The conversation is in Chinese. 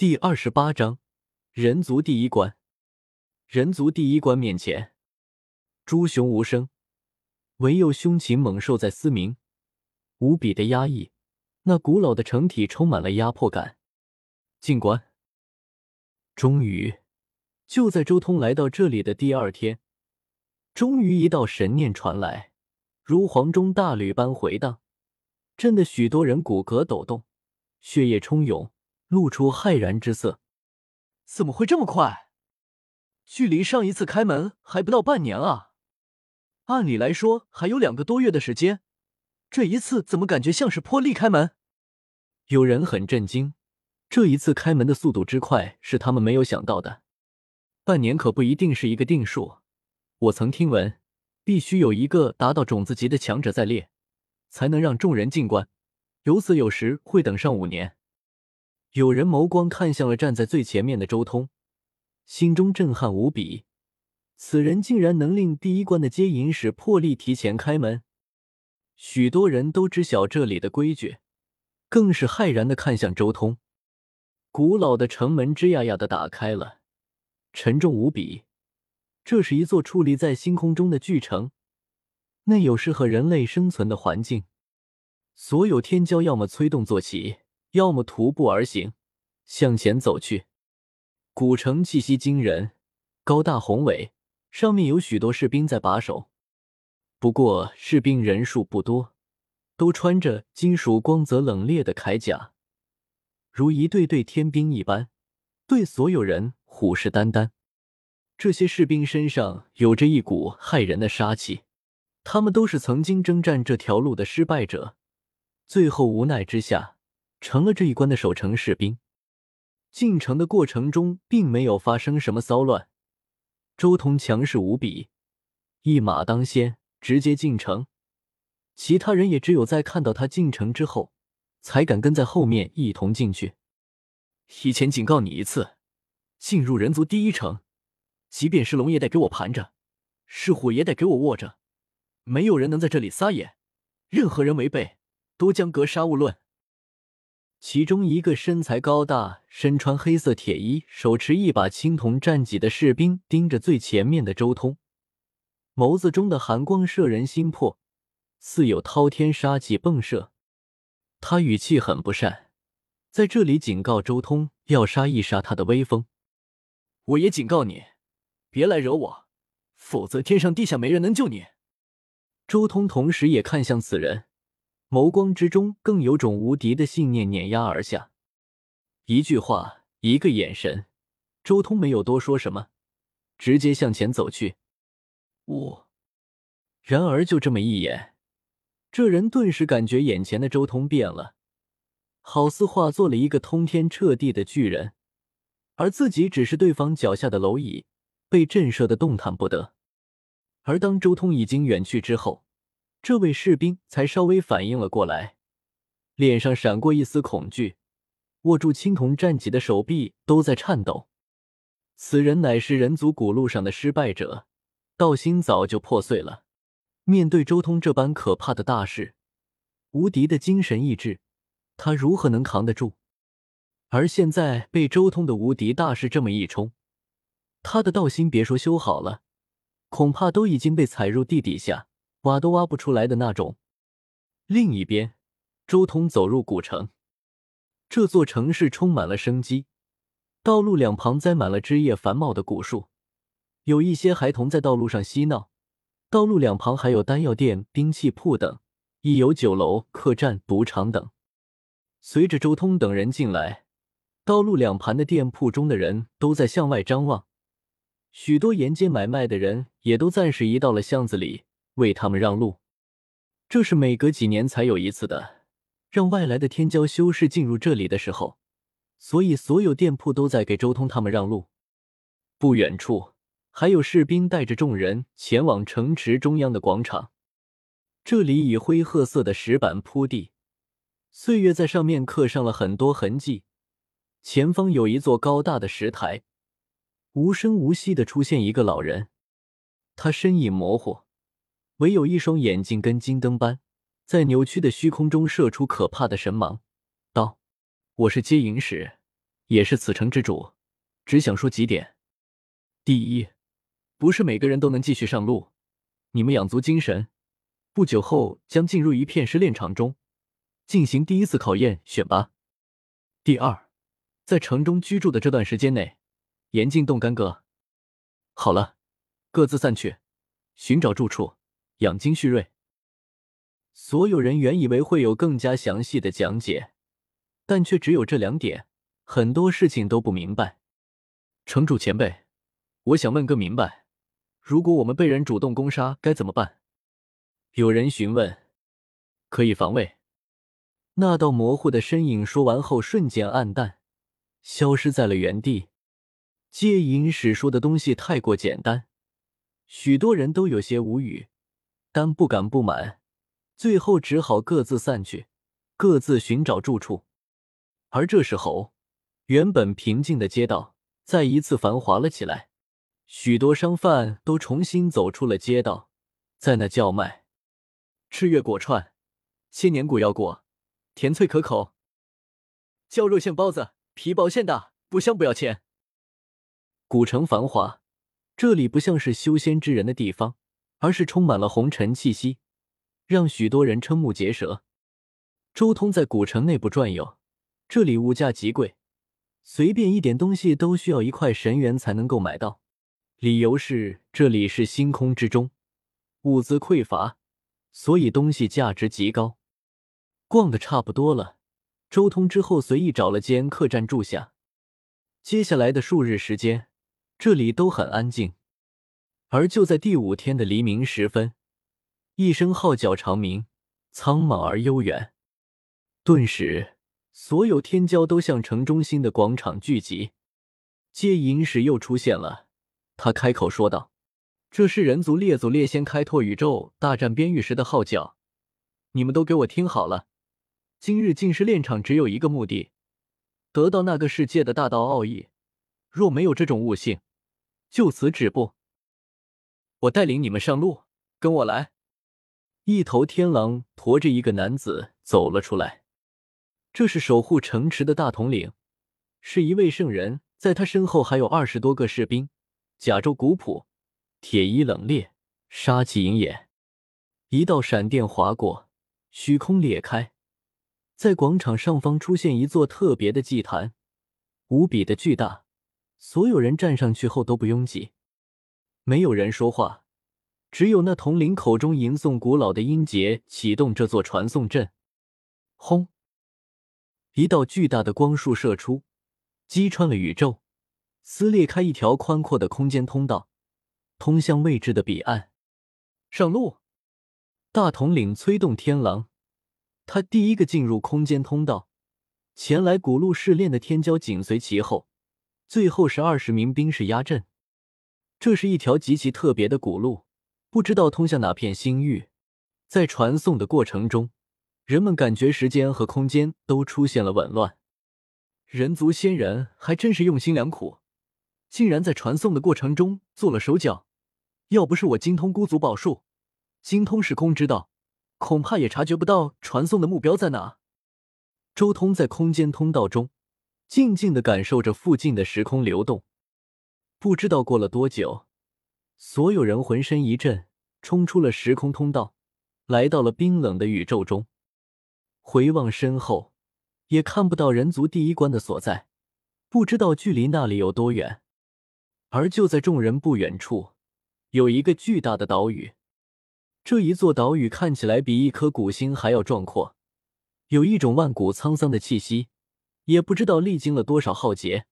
第二十八章人族第一关。人族第一关面前，朱雄无声，唯有凶禽猛兽在嘶鸣，无比的压抑。那古老的城体充满了压迫感。进关。终于，就在周通来到这里的第二天，终于一道神念传来，如黄钟大吕般回荡，震得许多人骨骼抖动，血液充涌。露出骇然之色，怎么会这么快？距离上一次开门还不到半年啊！按理来说还有两个多月的时间，这一次怎么感觉像是破例开门？有人很震惊，这一次开门的速度之快是他们没有想到的。半年可不一定是一个定数，我曾听闻，必须有一个达到种子级的强者在列，才能让众人进关，有此有时会等上五年。有人眸光看向了站在最前面的周通，心中震撼无比。此人竟然能令第一关的接引使破例提前开门。许多人都知晓这里的规矩，更是骇然的看向周通。古老的城门吱呀呀的打开了，沉重无比。这是一座矗立在星空中的巨城，内有适合人类生存的环境。所有天骄要么催动坐骑。要么徒步而行，向前走去。古城气息惊人，高大宏伟，上面有许多士兵在把守。不过士兵人数不多，都穿着金属光泽冷冽的铠甲，如一队队天兵一般，对所有人虎视眈眈。这些士兵身上有着一股骇人的杀气，他们都是曾经征战这条路的失败者，最后无奈之下。成了这一关的守城士兵。进城的过程中，并没有发生什么骚乱。周通强势无比，一马当先，直接进城。其他人也只有在看到他进城之后，才敢跟在后面一同进去。提前警告你一次，进入人族第一城，即便是龙也得给我盘着，是虎也得给我卧着，没有人能在这里撒野。任何人违背，都将格杀勿论。其中一个身材高大、身穿黑色铁衣、手持一把青铜战戟的士兵盯着最前面的周通，眸子中的寒光摄人心魄，似有滔天杀气迸射。他语气很不善，在这里警告周通要杀一杀他的威风。我也警告你，别来惹我，否则天上地下没人能救你。周通同时也看向此人。眸光之中更有种无敌的信念碾压而下，一句话，一个眼神，周通没有多说什么，直接向前走去。我，然而就这么一眼，这人顿时感觉眼前的周通变了，好似化作了一个通天彻地的巨人，而自己只是对方脚下的蝼蚁，被震慑的动弹不得。而当周通已经远去之后。这位士兵才稍微反应了过来，脸上闪过一丝恐惧，握住青铜战戟的手臂都在颤抖。此人乃是人族古路上的失败者，道心早就破碎了。面对周通这般可怕的大事，无敌的精神意志，他如何能扛得住？而现在被周通的无敌大势这么一冲，他的道心别说修好了，恐怕都已经被踩入地底下。挖都挖不出来的那种。另一边，周通走入古城，这座城市充满了生机，道路两旁栽满了枝叶繁茂的古树，有一些孩童在道路上嬉闹。道路两旁还有丹药店、兵器铺等，亦有酒楼、客栈、赌场等。随着周通等人进来，道路两旁的店铺中的人都在向外张望，许多沿街买卖的人也都暂时移到了巷子里。为他们让路，这是每隔几年才有一次的，让外来的天骄修士进入这里的时候，所以所有店铺都在给周通他们让路。不远处还有士兵带着众人前往城池中央的广场，这里以灰褐色的石板铺地，岁月在上面刻上了很多痕迹。前方有一座高大的石台，无声无息的出现一个老人，他身影模糊。唯有一双眼睛跟金灯般，在扭曲的虚空中射出可怕的神芒，道：“我是接引使，也是此城之主，只想说几点：第一，不是每个人都能继续上路，你们养足精神，不久后将进入一片试炼场中，进行第一次考验选拔；第二，在城中居住的这段时间内，严禁动干戈。好了，各自散去，寻找住处，养精蓄锐。所有人原以为会有更加详细的讲解，但却只有这两点，很多事情都不明白。城主前辈，我想问个明白：如果我们被人主动攻杀，该怎么办？有人询问。可以防卫。那道模糊的身影说完后，瞬间暗淡，消失在了原地。接引使说的东西太过简单，许多人都有些无语，但不敢不满。最后只好各自散去，各自寻找住处。而这时候，原本平静的街道再一次繁华了起来，许多商贩都重新走出了街道，在那叫卖：“赤月果串，千年古药果，甜脆可口；焦肉馅包子，皮薄馅大，不香不要钱。”古城繁华，这里不像是修仙之人的地方，而是充满了红尘气息。让许多人瞠目结舌。周通在古城内部转悠，这里物价极贵，随便一点东西都需要一块神元才能够买到。理由是这里是星空之中，物资匮乏，所以东西价值极高。逛的差不多了，周通之后随意找了间客栈住下。接下来的数日时间，这里都很安静。而就在第五天的黎明时分。一声号角长鸣，苍茫而悠远。顿时，所有天骄都向城中心的广场聚集。接引使又出现了，他开口说道：“这是人族列祖列先开拓宇宙、大战边域时的号角，你们都给我听好了。今日进试炼场只有一个目的，得到那个世界的大道奥义。若没有这种悟性，就此止步。我带领你们上路，跟我来。”一头天狼驮着一个男子走了出来，这是守护城池的大统领，是一位圣人。在他身后还有二十多个士兵，甲胄古朴，铁衣冷冽，杀气隐眼。一道闪电划过，虚空裂开，在广场上方出现一座特别的祭坛，无比的巨大。所有人站上去后都不拥挤，没有人说话。只有那统领口中吟诵古老的音节，启动这座传送阵。轰！一道巨大的光束射出，击穿了宇宙，撕裂开一条宽阔的空间通道，通向未知的彼岸。上路！大统领催动天狼，他第一个进入空间通道。前来古路试炼的天骄紧随其后，最后是二十名兵士压阵。这是一条极其特别的古路。不知道通向哪片星域，在传送的过程中，人们感觉时间和空间都出现了紊乱。人族仙人还真是用心良苦，竟然在传送的过程中做了手脚。要不是我精通孤族宝术，精通时空之道，恐怕也察觉不到传送的目标在哪。周通在空间通道中静静的感受着附近的时空流动，不知道过了多久。所有人浑身一震，冲出了时空通道，来到了冰冷的宇宙中。回望身后，也看不到人族第一关的所在，不知道距离那里有多远。而就在众人不远处，有一个巨大的岛屿。这一座岛屿看起来比一颗古星还要壮阔，有一种万古沧桑的气息。也不知道历经了多少浩劫，